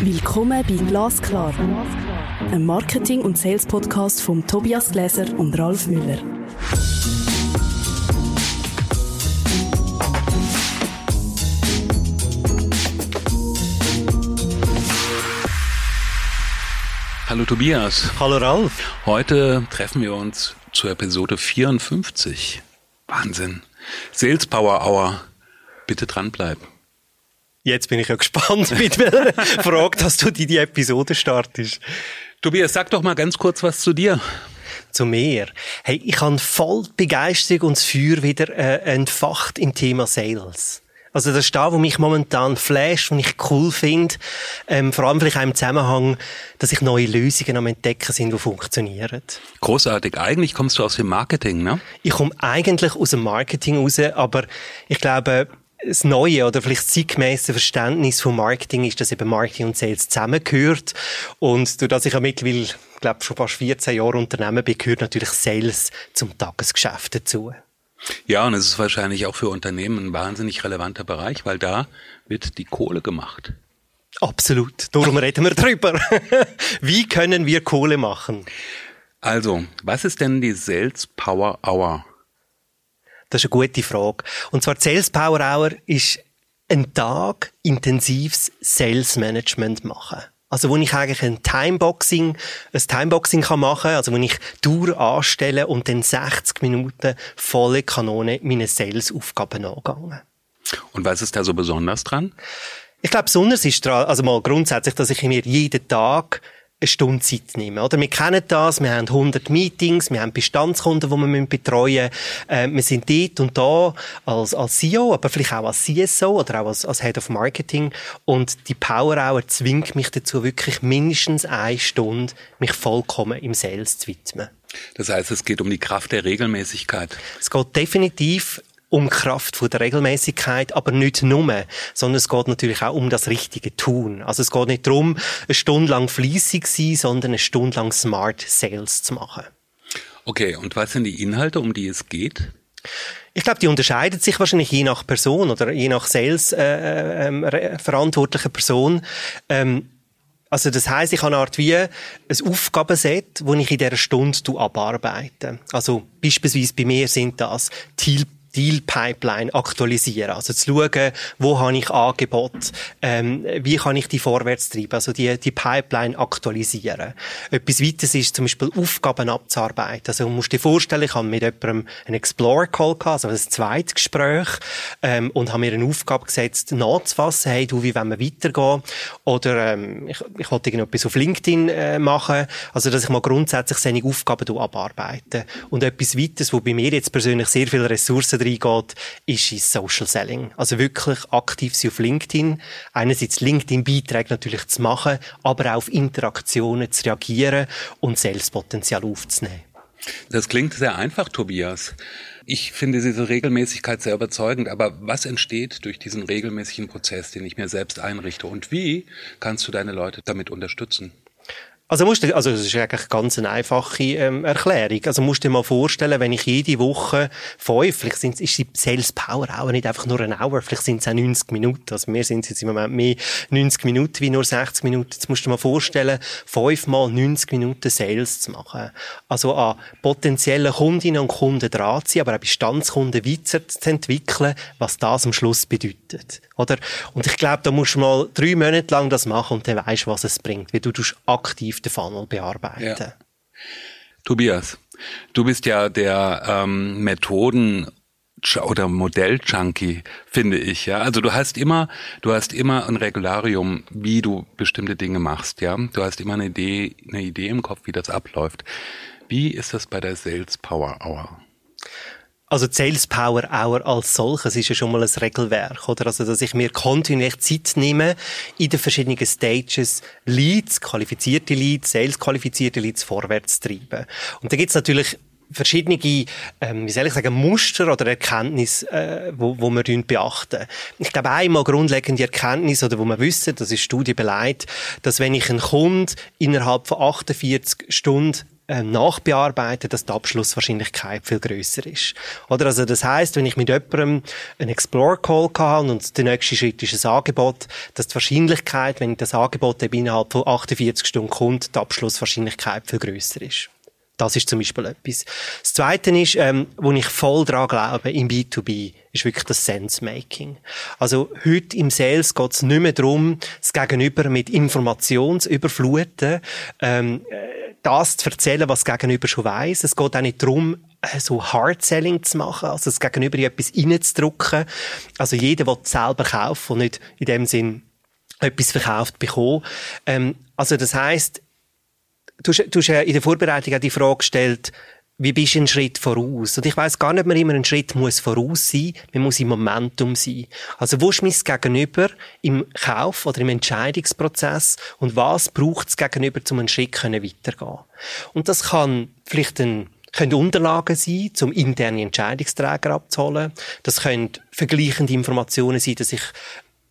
Willkommen bei Glasklar, einem Marketing- und Sales-Podcast von Tobias Gläser und Ralf Müller. Hallo Tobias. Hallo Ralf. Heute treffen wir uns zur Episode 54. Wahnsinn. Sales Power Hour. Bitte dranbleiben. Jetzt bin ich ja gespannt, mit welcher Frage, dass du die, die Episode startest. Tobias, sag doch mal ganz kurz was zu dir. Zu mir. Hey, ich habe voll Begeisterung und das Feuer wieder äh, entfacht im Thema Sales. Also das ist da, wo mich momentan flasht, und ich cool finde, ähm, vor allem vielleicht auch im Zusammenhang, dass ich neue Lösungen am entdecken sind, die funktionieren. Großartig. Eigentlich kommst du aus dem Marketing, ne? Ich komme eigentlich aus dem Marketing raus, aber ich glaube, das neue oder vielleicht zeitgemäße Verständnis von Marketing ist, dass eben Marketing und Sales zusammengehört. Und durch das ich ja mittlerweile, ich glaube, schon fast 14 Jahre Unternehmen bin, gehört natürlich Sales zum Tagesgeschäft dazu. Ja, und es ist wahrscheinlich auch für Unternehmen ein wahnsinnig relevanter Bereich, weil da wird die Kohle gemacht. Absolut. Darum reden wir drüber. Wie können wir Kohle machen? Also, was ist denn die Sales Power Hour? Das ist eine gute Frage. Und zwar Sales Power Hour ist ein Tag intensives Sales Management machen. Also, wo ich eigentlich ein Timeboxing, ein Timeboxing kann machen, also wo ich Tour anstelle und dann 60 Minuten volle Kanone meine Sales-Aufgaben angehen. Und was ist da so besonders dran? Ich glaube, besonders ist dran, also mal grundsätzlich, dass ich mir jeden Tag eine Stunde Zeit nehmen. Oder? Wir kennen das, wir haben 100 Meetings, wir haben Bestandskunden, die wir betreuen müssen. Äh, wir sind dort und da als, als CEO, aber vielleicht auch als CSO oder auch als, als Head of Marketing. Und die Power Hour zwingt mich dazu, wirklich mindestens eine Stunde mich vollkommen im Sales zu widmen. Das heißt, es geht um die Kraft der Regelmäßigkeit. Es geht definitiv um Kraft von der Regelmäßigkeit, aber nicht nur, sondern es geht natürlich auch um das richtige Tun. Also es geht nicht darum, eine Stunde lang fließig sein, sondern eine Stunde lang Smart Sales zu machen. Okay, und was sind die Inhalte, um die es geht? Ich glaube, die unterscheiden sich wahrscheinlich je nach Person oder je nach Sales äh, äh, verantwortliche Person. Ähm, also das heißt, ich habe eine Art wie ein Aufgabenset, das ich in dieser Stunde abarbeite. Also beispielsweise bei mir sind das Ziel Deal-Pipeline aktualisieren. Also zu schauen, wo habe ich Angebot, ähm, wie kann ich die vorwärts treiben, also die, die Pipeline aktualisieren. Etwas weiteres ist zum Beispiel Aufgaben abzuarbeiten. Also du musst dir vorstellen, ich habe mit jemandem einen Explorer-Call gehabt, also ein zweites Gespräch, ähm, und habe mir eine Aufgabe gesetzt, nachzufassen, hey, du, wie wollen wir weitergehen? Oder ähm, ich, ich wollte irgendetwas auf LinkedIn äh, machen, also dass ich mal grundsätzlich seine Aufgaben abarbeite. Und etwas weiteres, wo bei mir jetzt persönlich sehr viele Ressourcen reingeht, ist ins Social Selling. Also wirklich aktiv sein auf LinkedIn. Einerseits LinkedIn-Beiträge natürlich zu machen, aber auch auf Interaktionen zu reagieren und Salespotenzial aufzunehmen. Das klingt sehr einfach, Tobias. Ich finde diese Regelmäßigkeit sehr überzeugend, aber was entsteht durch diesen regelmäßigen Prozess, den ich mir selbst einrichte und wie kannst du deine Leute damit unterstützen? Also musst du, also das ist eigentlich ganz eine einfache ähm, Erklärung. Also musst du dir mal vorstellen, wenn ich jede Woche fünf, vielleicht sind, ist die Sales Power auch nicht einfach nur ein Hour, vielleicht sind es auch 90 Minuten. Also wir sind jetzt im Moment mehr 90 Minuten wie nur 60 Minuten. Jetzt musst du dir mal vorstellen, fünfmal 90 Minuten Sales zu machen. Also an potenziellen Kundinnen und Kunden dran zu aber auch Bestandskunden weiter zu entwickeln, was das am Schluss bedeutet. Oder? Und ich glaube, da musst du mal drei Monate lang das machen und dann weißt, was es bringt. Wie du aktiv aktiv den Funnel bearbeiten. Ja. Tobias, du bist ja der ähm, Methoden oder Modell-Junkie, finde ich, ja. Also du hast immer, du hast immer ein Regularium, wie du bestimmte Dinge machst, ja. Du hast immer eine Idee, eine Idee im Kopf, wie das abläuft. Wie ist das bei der Sales Power Hour? Also Sales Power Hour als solches ist ja schon mal ein Regelwerk, oder? Also, dass ich mir kontinuierlich Zeit nehme, in den verschiedenen Stages Leads, qualifizierte Leads, Sales qualifizierte Leads vorwärts zu treiben. Und da gibt's natürlich verschiedene, ähm, wie soll ich sagen, Muster oder Erkenntnisse, äh, wo, wo wir beachten. Ich glaube, einmal grundlegende Erkenntnis oder wo wir wissen, das ist Studie beleidigt, dass wenn ich einen Kunden innerhalb von 48 Stunden nachbearbeiten, dass die Abschlusswahrscheinlichkeit viel größer ist. Oder also das heißt, wenn ich mit jemandem einen Explore Call habe und der nächste Schritt ist ein Angebot, dass die Wahrscheinlichkeit, wenn das Angebot eben innerhalb von 48 Stunden kommt, die Abschlusswahrscheinlichkeit viel größer ist. Das ist zum Beispiel etwas. Das Zweite ist, ähm, wo ich voll dran glaube, im B2B, ist wirklich das Sense-Making. Also heute im Sales geht es nicht mehr darum, das Gegenüber mit Informationen zu überfluten, ähm, das zu erzählen, was das Gegenüber schon weiß. Es geht auch nicht darum, äh, so Hard-Selling zu machen, also das Gegenüber in etwas reinzudrücken. Also jeder, der selber kauft und nicht in dem Sinn etwas verkauft bekommen. Ähm, also das heißt, du, du hast in der Vorbereitung auch die Frage gestellt, wie bist du einen Schritt voraus? Und ich weiß gar nicht, ob man immer einen Schritt muss voraus sein. Man muss im Momentum sein. Also wo ist mein Gegenüber im Kauf oder im Entscheidungsprozess und was braucht es Gegenüber, um einen Schritt weitergehen? Und das kann vielleicht ein können Unterlagen sein, um interne Entscheidungsträger abzuholen. Das können vergleichende Informationen sein, dass ich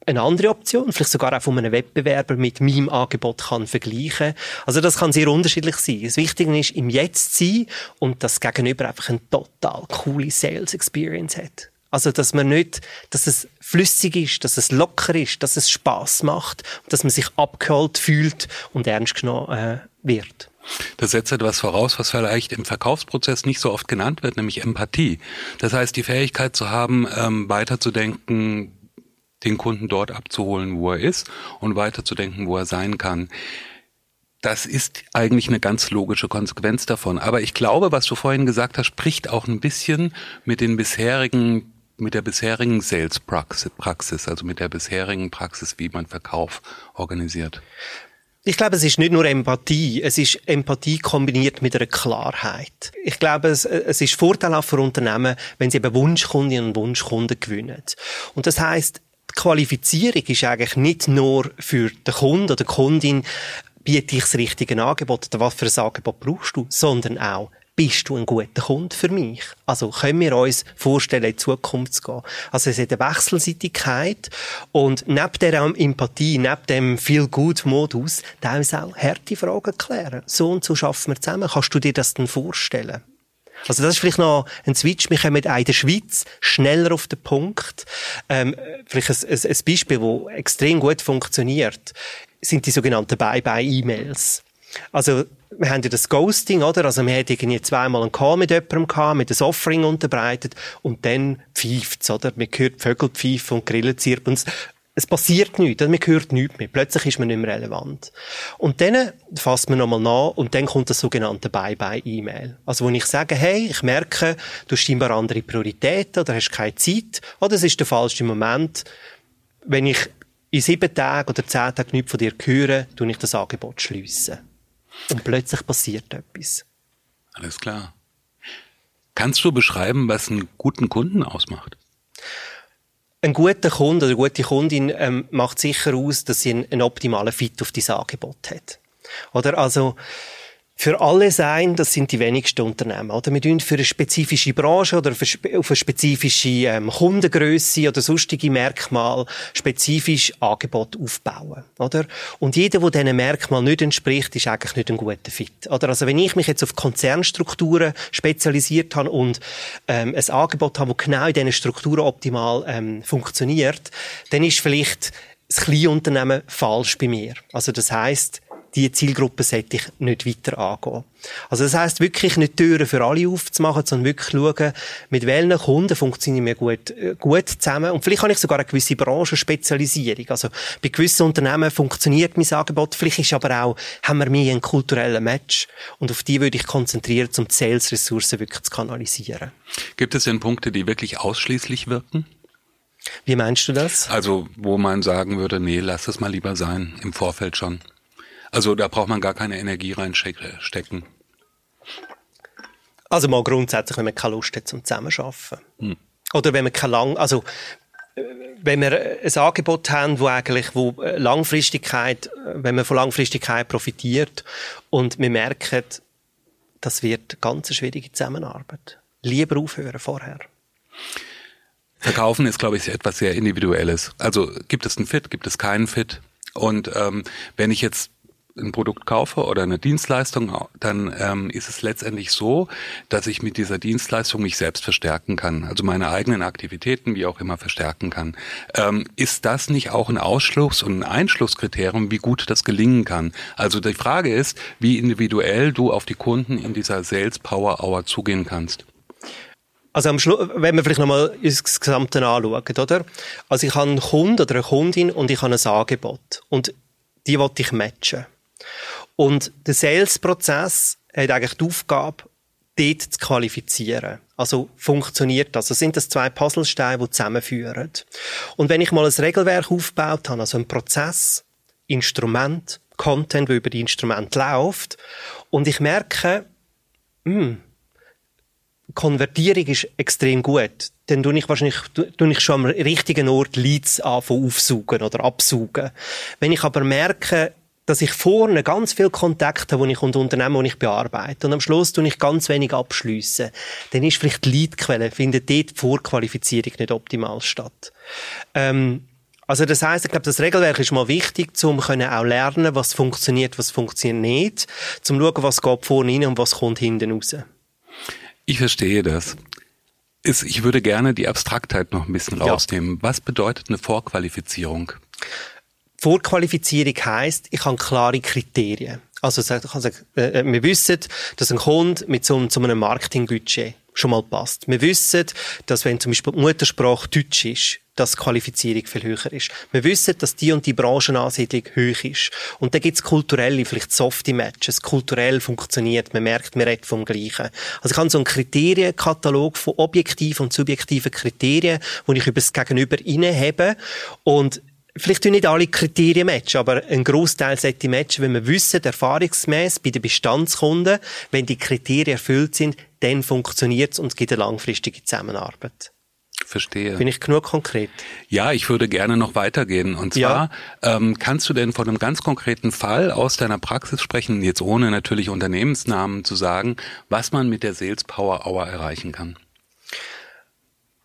eine andere Option, vielleicht sogar auch von einem Wettbewerber mit meinem Angebot kann vergleichen. Also das kann sehr unterschiedlich sein. Das Wichtige ist, im Jetzt sein und das Gegenüber einfach eine total coole Sales Experience hat. Also, dass man nicht, dass es flüssig ist, dass es locker ist, dass es Spaß macht, dass man sich abgeholt fühlt und ernst genommen äh, wird. Das setzt etwas voraus, was vielleicht im Verkaufsprozess nicht so oft genannt wird, nämlich Empathie. Das heißt, die Fähigkeit zu haben, ähm, weiterzudenken, den Kunden dort abzuholen, wo er ist und weiterzudenken, wo er sein kann. Das ist eigentlich eine ganz logische Konsequenz davon. Aber ich glaube, was du vorhin gesagt hast, spricht auch ein bisschen mit den bisherigen mit der bisherigen Sales Praxis, also mit der bisherigen Praxis, wie man Verkauf organisiert. Ich glaube, es ist nicht nur Empathie, es ist Empathie kombiniert mit einer Klarheit. Ich glaube, es, es ist vorteilhaft für Unternehmen, wenn sie eben Wunschkundinnen und Wunschkunden gewinnen. Und das heißt, Qualifizierung ist eigentlich nicht nur für den Kunden oder die Kundin, biete ich das richtige Angebot oder was für ein Angebot brauchst du, sondern auch, bist du ein guter Kunde für mich? Also können wir uns vorstellen, in Zukunft zu gehen? Also es hat eine Wechselseitigkeit und neben der Empathie, neben dem Feel-Good-Modus, da ist auch harte Fragen klären. So und so schaffen wir zusammen. Kannst du dir das denn vorstellen? Also das ist vielleicht noch ein Switch. Wir kommen auch in der Schweiz schneller auf den Punkt. Ähm, vielleicht ein, ein, ein Beispiel, das extrem gut funktioniert, sind die sogenannten Bye-Bye-E-Mails. Also, wir haben ja das Ghosting, oder? Also, wir haben irgendwie zweimal einen Call mit jemandem gehabt, mit einem Offering unterbreitet und dann pfeift's, oder? Man hört Vögel pfeifen und Grillen zirpen es passiert nichts, man hört nichts mehr. Plötzlich ist man nicht mehr relevant. Und dann fasst man nochmal nach und dann kommt das sogenannte Bye-Bye-E-Mail. Also wo ich sage, hey, ich merke, du hast scheinbar andere Prioritäten oder hast keine Zeit oder es ist der falsche Moment. Wenn ich in sieben Tagen oder zehn Tagen nichts von dir höre, tue ich das Angebot schliessen. Und plötzlich passiert etwas. Alles klar. Kannst du beschreiben, was einen guten Kunden ausmacht? Ein guter Kunde oder eine gute Kundin ähm, macht sicher aus, dass sie einen, optimalen Fit auf dieses Angebot hat. Oder also für alle sein, das sind die wenigsten Unternehmen. Oder wir tun für eine spezifische Branche oder auf eine spezifische ähm, Kundengröße oder sonstige Merkmal spezifisch Angebot aufbauen. Oder? Und jeder, der diesen Merkmal nicht entspricht, ist eigentlich nicht ein guter Fit. Oder? Also wenn ich mich jetzt auf Konzernstrukturen spezialisiert habe und ähm, ein Angebot habe, das genau in diesen Strukturen optimal ähm, funktioniert, dann ist vielleicht das Kleinunternehmen falsch bei mir. Also das heißt, die Zielgruppe sollte ich nicht weiter angehen. Also das heißt wirklich nicht Türen für alle aufzumachen, sondern wirklich schauen, mit welchen Kunden funktionieren wir gut, äh, gut zusammen. Und vielleicht habe ich sogar eine gewisse Branchenspezialisierung. Also bei gewissen Unternehmen funktioniert mein Angebot, vielleicht ist aber auch, haben wir mehr einen kulturellen Match. Und auf die würde ich konzentrieren, um die Sales-Ressourcen wirklich zu kanalisieren. Gibt es denn Punkte, die wirklich ausschließlich wirken? Wie meinst du das? Also, wo man sagen würde, nee, lass es mal lieber sein, im Vorfeld schon. Also da braucht man gar keine Energie reinstecken. Also mal grundsätzlich, wenn man keine Lust hat zum Zusammenarbeiten. Hm. Oder wenn man keine lang, also wenn wir ein Angebot haben, wo eigentlich, wo Langfristigkeit, wenn man von Langfristigkeit profitiert und wir merken, das wird ganz eine schwierige Zusammenarbeit. Lieber aufhören vorher. Verkaufen ist, glaube ich, etwas sehr Individuelles. Also gibt es einen Fit, gibt es keinen Fit? Und ähm, wenn ich jetzt ein Produkt kaufe oder eine Dienstleistung, dann ähm, ist es letztendlich so, dass ich mit dieser Dienstleistung mich selbst verstärken kann, also meine eigenen Aktivitäten wie auch immer verstärken kann. Ähm, ist das nicht auch ein Ausschluss und ein Einschlusskriterium, wie gut das gelingen kann? Also die Frage ist, wie individuell du auf die Kunden in dieser Sales Power Hour zugehen kannst. Also am Schluss, wenn wir vielleicht nochmal das Gesamte anschauen, oder? Also ich habe einen Kunden oder eine Kundin und ich habe ein Angebot. Und die wollte ich matchen. Und der Sales-Prozess hat eigentlich die Aufgabe, dort zu qualifizieren. Also funktioniert das? Also sind das zwei Puzzlesteine, die zusammenführen. Und wenn ich mal ein Regelwerk aufgebaut habe, also ein Prozess, Instrument, Content, der über die Instrument läuft, und ich merke, mh, hm, Konvertierung ist extrem gut. Dann tue ich wahrscheinlich, tue ich schon am richtigen Ort Leads anfangen aufsaugen oder absaugen. Wenn ich aber merke, dass ich vorne ganz viel Kontakte habe, die ich und Unternehmen, die ich bearbeite. Und am Schluss tue ich ganz wenig abschliessen. Dann ist vielleicht die Leadquelle, findet dort die Vorqualifizierung nicht optimal statt. Ähm, also das heißt, ich glaube, das Regelwerk ist mal wichtig, um können auch lernen, was funktioniert, was funktioniert nicht, zum schauen, was geht vorne rein und was kommt hinten raus. Ich verstehe das. Ich würde gerne die Abstraktheit noch ein bisschen rausnehmen. Ja. Was bedeutet eine Vorqualifizierung? Vorqualifizierung heißt, ich habe klare Kriterien. Also, äh, wir wissen, dass ein Kunde mit so, einem Marketingbudget schon mal passt. Wir wissen, dass wenn zum Beispiel die Muttersprache Deutsch ist, dass die Qualifizierung viel höher ist. Wir wissen, dass die und die Branchenansiedlung hoch ist. Und da gibt es kulturelle, vielleicht softe Matches. Kulturell funktioniert, man merkt, man redet vom Gleichen. Also ich habe so einen Kriterienkatalog von objektiven und subjektiven Kriterien, wo ich über das Gegenüber habe. Und vielleicht tun nicht alle Kriterien matchen, aber ein Großteil sollte matchen, wenn wir wissen, erfahrungsgemäß bei den Bestandskunden, wenn die Kriterien erfüllt sind, dann funktioniert es und es gibt eine langfristige Zusammenarbeit. Verstehe. Bin ich genug konkret? Ja, ich würde gerne noch weitergehen. Und zwar, ja. ähm, kannst du denn von einem ganz konkreten Fall aus deiner Praxis sprechen, jetzt ohne natürlich Unternehmensnamen zu sagen, was man mit der Sales Power Hour erreichen kann?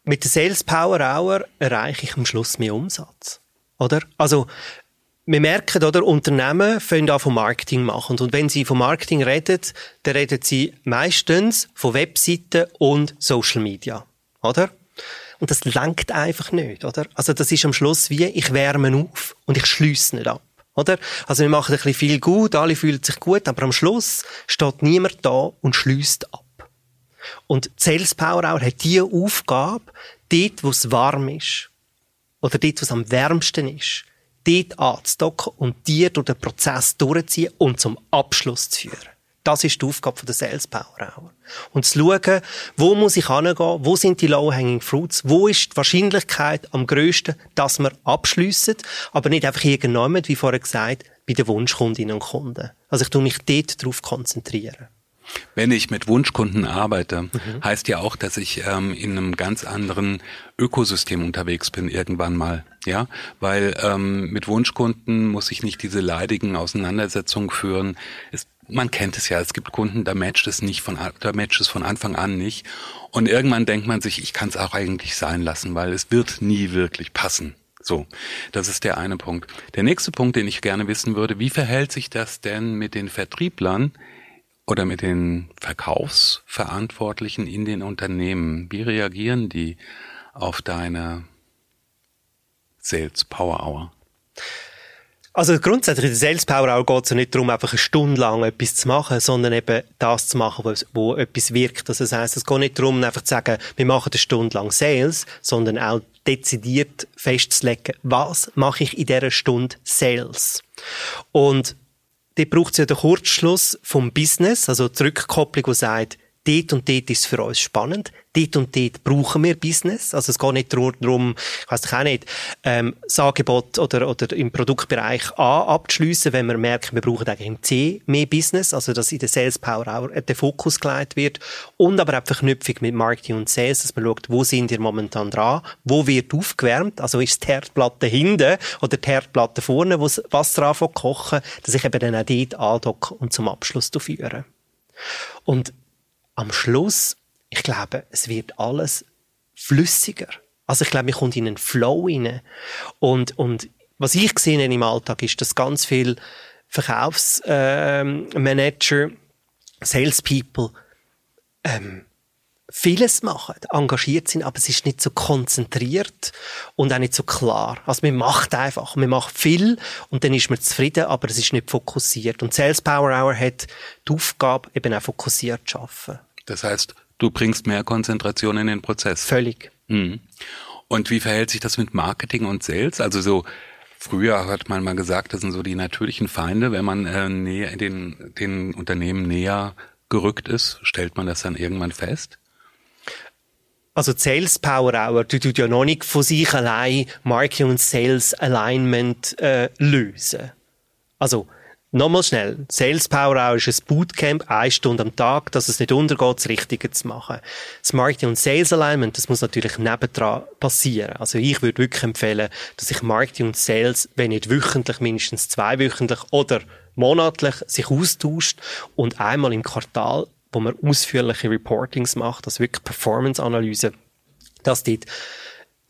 Mit der Sales Power Hour erreiche ich am Schluss mehr Umsatz. Oder? Also, wir merken, oder, Unternehmen fangen an von Marketing machen. Und wenn sie von Marketing reden, dann reden sie meistens von Webseiten und Social Media. Oder? Und das lenkt einfach nicht, oder? Also, das ist am Schluss wie, ich wärme auf und ich schließe nicht ab. Oder? Also, wir machen ein bisschen viel gut, alle fühlen sich gut, aber am Schluss steht niemand da und schließt ab. Und Sales Power Hour hat die Aufgabe, dort, wo es warm ist, oder dort, wo es am wärmsten ist, dort anzudocken und die durch den Prozess durchziehen und zum Abschluss zu führen. Das ist die Aufgabe der Sales Power Hour. Und zu schauen, wo muss ich hingehen, wo sind die low-hanging fruits, wo ist die Wahrscheinlichkeit am grössten, dass wir abschliessen, aber nicht einfach irgendjemand, wie vorher gesagt, bei den Wunschkundinnen und Kunden. Also ich tue mich dort darauf konzentrieren. Wenn ich mit Wunschkunden arbeite, mhm. heißt ja auch, dass ich ähm, in einem ganz anderen Ökosystem unterwegs bin irgendwann mal, ja, weil ähm, mit Wunschkunden muss ich nicht diese leidigen Auseinandersetzungen führen. Es, man kennt es ja, es gibt Kunden, da matcht es nicht von, da matcht es von Anfang an nicht. Und irgendwann denkt man sich, ich kann es auch eigentlich sein lassen, weil es wird nie wirklich passen. So, das ist der eine Punkt. Der nächste Punkt, den ich gerne wissen würde, wie verhält sich das denn mit den Vertrieblern oder mit den Verkaufsverantwortlichen in den Unternehmen? Wie reagieren die auf deine Sales Power Hour? Also grundsätzlich in der Sales Power Hour geht es ja nicht darum, einfach eine Stunde lang etwas zu machen, sondern eben das zu machen, wo, wo etwas wirkt. Also das heisst, es geht nicht darum, einfach zu sagen, wir machen eine Stunde lang Sales, sondern auch dezidiert festzulegen, was mache ich in dieser Stunde Sales. Und dort braucht es ja den Kurzschluss vom Business, also die Rückkopplung, die sagt, dort und dort ist es für uns spannend, dort und dort brauchen wir Business. Also es geht nicht darum, ich weiss auch nicht, ähm, das Angebot oder, oder im Produktbereich A abzuschliessen, wenn wir merken, wir brauchen eigentlich im C mehr Business, also dass in der Sales Power auch der Fokus gelegt wird und aber auch Verknüpfung mit Marketing und Sales, dass man schaut, wo sind wir momentan dran, wo wird aufgewärmt, also ist die Herdplatte hinten oder die Herdplatte vorne, wo das Wasser anfängt kochen, dass ich eben dann auch dort andocke und zum Abschluss führe. Und am Schluss, ich glaube, es wird alles flüssiger. Also ich glaube, man kommt in einen Flow rein. Und, und was ich sehe im Alltag ist, dass ganz viel Verkaufsmanager, äh, Salespeople, ähm, vieles machen, engagiert sind, aber es ist nicht so konzentriert und auch nicht so klar. Also man macht einfach, man macht viel und dann ist man zufrieden, aber es ist nicht fokussiert. Und Sales Power Hour hat die Aufgabe, eben auch fokussiert zu arbeiten. Das heißt, du bringst mehr Konzentration in den Prozess. Völlig. Mhm. Und wie verhält sich das mit Marketing und Sales? Also so Früher hat man mal gesagt, das sind so die natürlichen Feinde. Wenn man äh, näher, den, den Unternehmen näher gerückt ist, stellt man das dann irgendwann fest? Also die Sales Power Hour, die tut ja noch nicht von sich allein Marketing und Sales Alignment äh, lösen. Also Nochmal schnell. Sales Power Hour ist ein Bootcamp, eine Stunde am Tag, dass es nicht untergeht, das Richtige zu machen. Das Marketing und Sales Alignment, das muss natürlich nebendran passieren. Also ich würde wirklich empfehlen, dass sich Marketing und Sales, wenn nicht wöchentlich, mindestens zweiwöchentlich oder monatlich sich austauscht und einmal im Quartal, wo man ausführliche Reportings macht, also wirklich Performance-Analyse, dass dort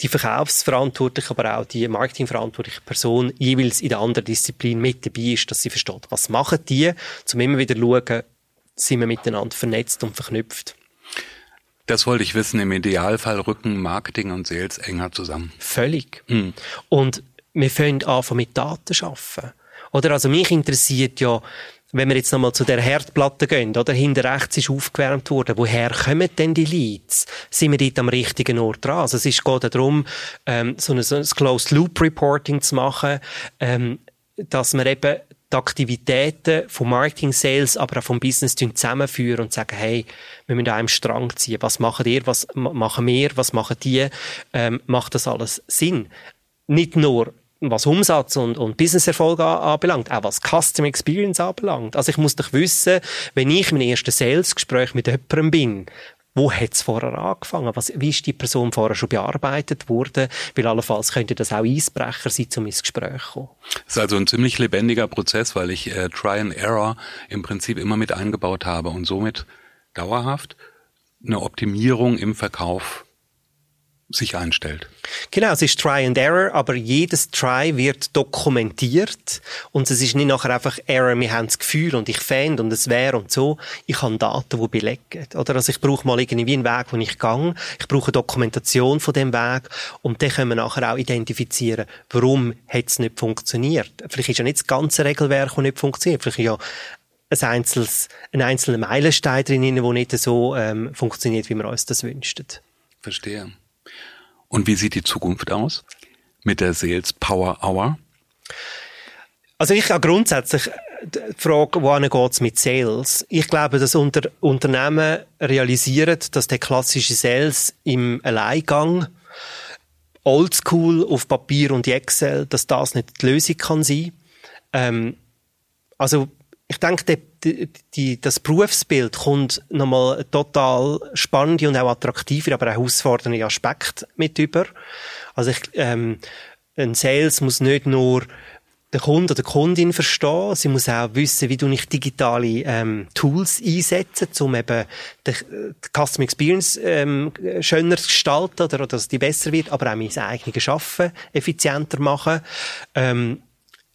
die Verkaufsverantwortliche, aber auch die marketingverantwortliche Person jeweils in der anderen Disziplin mit dabei ist, dass sie versteht, was machen die, um immer wieder zu schauen, sind wir miteinander vernetzt und verknüpft. Das wollte ich wissen. Im Idealfall rücken Marketing und Sales enger zusammen. Völlig. Mhm. Und wir fangen an, mit Daten zu arbeiten. Oder also mich interessiert ja, wenn wir jetzt nochmal zu der Herdplatte gehen, oder hinter rechts ist aufgewärmt worden, woher kommen denn die Leads? Sind wir dort am richtigen Ort dran? Also es ist, geht darum, ähm, so ein, so ein Closed Loop Reporting zu machen, ähm, dass wir eben die Aktivitäten vom Marketing, Sales, aber auch vom Business zusammenführen und sagen, hey, wir müssen an einem Strang ziehen. Was machen ihr? Was machen wir? Was machen die? Ähm, macht das alles Sinn? Nicht nur was Umsatz und, und Businesserfolg anbelangt, auch was Customer Experience anbelangt. Also ich muss doch wissen, wenn ich mein erstes Sales-Gespräch mit jemandem bin, wo hat es vorher angefangen? Was, wie ist die Person vorher schon bearbeitet worden? Weil allenfalls könnte das auch Eisbrecher sein, um ins Gespräch zu kommen. Das ist also ein ziemlich lebendiger Prozess, weil ich äh, Try and Error im Prinzip immer mit eingebaut habe und somit dauerhaft eine Optimierung im Verkauf sich einstellt. Genau, es ist Try and Error, aber jedes Try wird dokumentiert und es ist nicht nachher einfach Error, wir haben das Gefühl und ich fände und es wäre und so. Ich habe Daten, die belegen. Oder? Also ich brauche mal irgendwie einen Weg, wo ich gehe. Ich brauche eine Dokumentation von dem Weg und dann können wir nachher auch identifizieren, warum hat es nicht funktioniert. Vielleicht ist ja nicht das ganze Regelwerk, das nicht funktioniert. Vielleicht ist ja ein einzelnes, ein einzelner Meilenstein drin, der nicht so ähm, funktioniert, wie wir uns das wünschen. Verstehe. Und wie sieht die Zukunft aus mit der Sales Power Hour? Also ich habe grundsätzlich die Frage, wohin geht es mit Sales? Ich glaube, dass unter Unternehmen realisieren, dass der klassische Sales im Alleingang Oldschool auf Papier und Excel, dass das nicht die Lösung kann sein. Ähm, also ich denke, die, die, das Berufsbild kommt nochmal total spannende und auch attraktive, aber auch herausfordernde Aspekte mit über. Also ich, ähm, ein Sales muss nicht nur der Kunde oder die Kundin verstehen. Sie muss auch wissen, wie du nicht digitale ähm, Tools einsetzen, um eben die, die Customer Experience ähm, schöner zu gestalten oder dass die besser wird, aber auch mein eigenes Arbeiten effizienter machen. Ähm,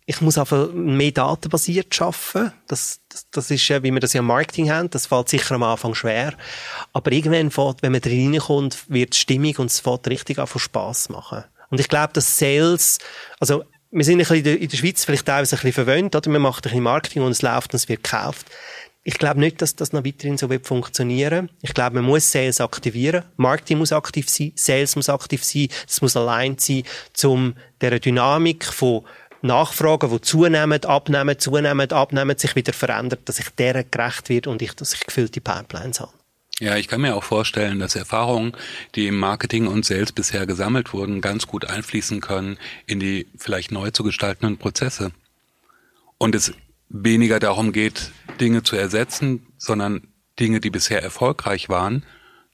ich muss einfach mehr datenbasiert arbeiten. Das, das, das ist, wie wir das ja im Marketing haben. Das fällt sicher am Anfang schwer. Aber irgendwann fällt, wenn man da reinkommt, wird es stimmig und es fällt richtig an von Spass machen. Und ich glaube, dass Sales, also, wir sind ein bisschen in der, Schweiz vielleicht teilweise ein bisschen verwöhnt, oder? Man macht ein bisschen Marketing und es läuft und es wird gekauft. Ich glaube nicht, dass das noch weiterhin so wird funktionieren. Ich glaube, man muss Sales aktivieren. Marketing muss aktiv sein, Sales muss aktiv sein, es muss allein sein, um der Dynamik von Nachfragen, die zunehmen, abnehmen, zunehmen, abnehmen, sich wieder verändert, dass ich deren gerecht wird und ich, dass ich gefüllte Pipelines habe. Ja, ich kann mir auch vorstellen, dass Erfahrungen, die im Marketing und Sales bisher gesammelt wurden, ganz gut einfließen können in die vielleicht neu zu gestaltenden Prozesse. Und es weniger darum geht, Dinge zu ersetzen, sondern Dinge, die bisher erfolgreich waren,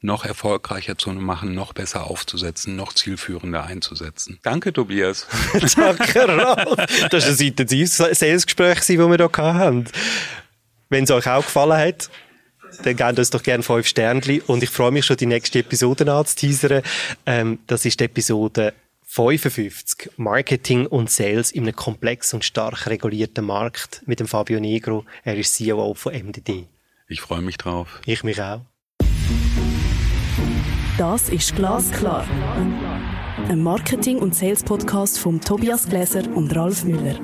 noch erfolgreicher zu machen, noch besser aufzusetzen, noch zielführender einzusetzen. Danke, Tobias. Danke, Ralf. Das war ein intensives Salesgespräch, das wir hier hatten. Wenn es euch auch gefallen hat, dann gebt uns doch gerne fünf Sternchen und ich freue mich schon, die nächste Episode anzuteasern. Ähm, das ist die Episode 55 Marketing und Sales in einem komplex und stark regulierten Markt mit dem Fabio Negro. Er ist CEO von MDD. Ich freue mich drauf. Ich mich auch. Das ist Glasklar. Ein Marketing- und Sales-Podcast von Tobias Gläser und Ralf Müller.